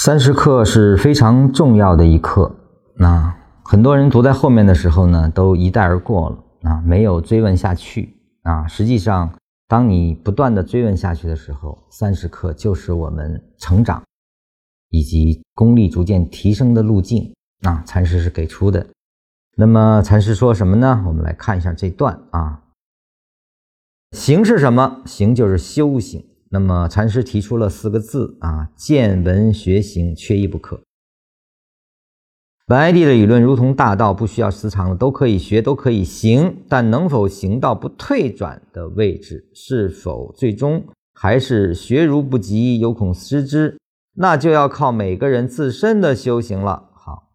三十课是非常重要的一课，那很多人读在后面的时候呢，都一带而过了啊，没有追问下去啊。实际上，当你不断的追问下去的时候，三十课就是我们成长以及功力逐渐提升的路径啊。禅师是给出的。那么禅师说什么呢？我们来看一下这段啊。行是什么？行就是修行。那么禅师提出了四个字啊：见闻学行，缺一不可。白帝的理论如同大道，不需要时长的都可以学，都可以行，但能否行到不退转的位置，是否最终还是学如不及，有恐失之，那就要靠每个人自身的修行了。好，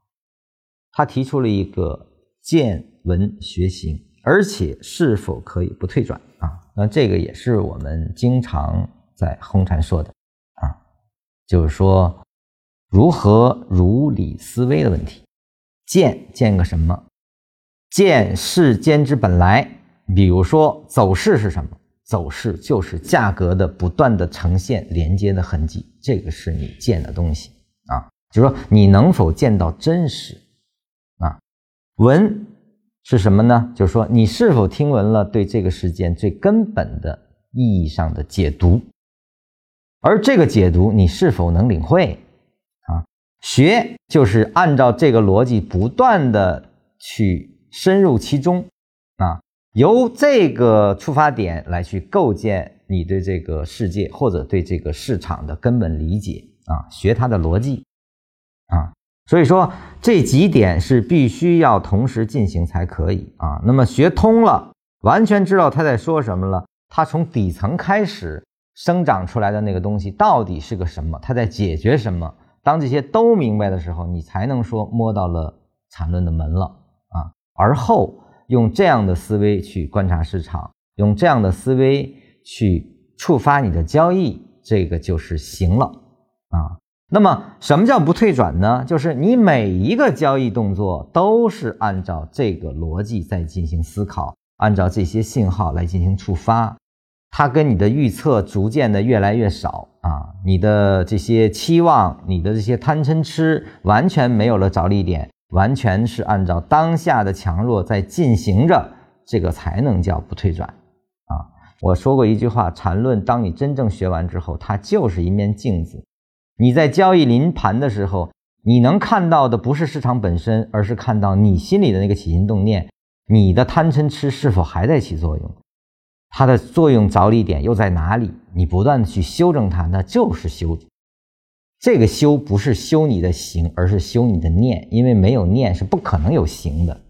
他提出了一个见闻学行，而且是否可以不退转啊？那这个也是我们经常。在红禅说的啊，就是说如何如理思维的问题。见见个什么？见世间之本来。比如说走势是什么？走势就是价格的不断的呈现连接的痕迹，这个是你见的东西啊。就是说你能否见到真实啊？闻是什么呢？就是说你是否听闻了对这个世间最根本的意义上的解读。而这个解读你是否能领会啊？学就是按照这个逻辑不断的去深入其中啊，由这个出发点来去构建你对这个世界或者对这个市场的根本理解啊，学它的逻辑啊。所以说这几点是必须要同时进行才可以啊。那么学通了，完全知道他在说什么了，他从底层开始。生长出来的那个东西到底是个什么？它在解决什么？当这些都明白的时候，你才能说摸到了缠论的门了啊！而后用这样的思维去观察市场，用这样的思维去触发你的交易，这个就是行了啊！那么什么叫不退转呢？就是你每一个交易动作都是按照这个逻辑在进行思考，按照这些信号来进行触发。它跟你的预测逐渐的越来越少啊，你的这些期望，你的这些贪嗔痴，完全没有了着力点，完全是按照当下的强弱在进行着，这个才能叫不退转啊。我说过一句话，缠论，当你真正学完之后，它就是一面镜子。你在交易临盘的时候，你能看到的不是市场本身，而是看到你心里的那个起心动念，你的贪嗔痴是否还在起作用。它的作用着力点又在哪里？你不断的去修正它，那就是修。这个修不是修你的行，而是修你的念，因为没有念是不可能有行的。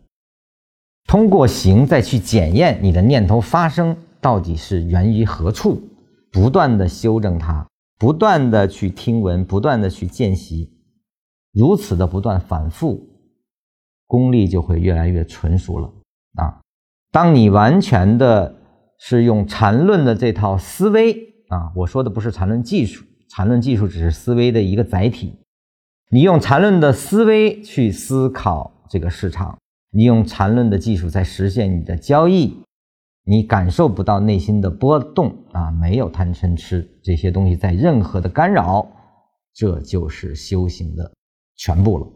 通过行再去检验你的念头发生到底是源于何处，不断的修正它，不断的去听闻，不断的去见习，如此的不断反复，功力就会越来越纯熟了啊！当你完全的。是用禅论的这套思维啊，我说的不是禅论技术，禅论技术只是思维的一个载体。你用禅论的思维去思考这个市场，你用禅论的技术在实现你的交易，你感受不到内心的波动啊，没有贪嗔痴这些东西在任何的干扰，这就是修行的全部了。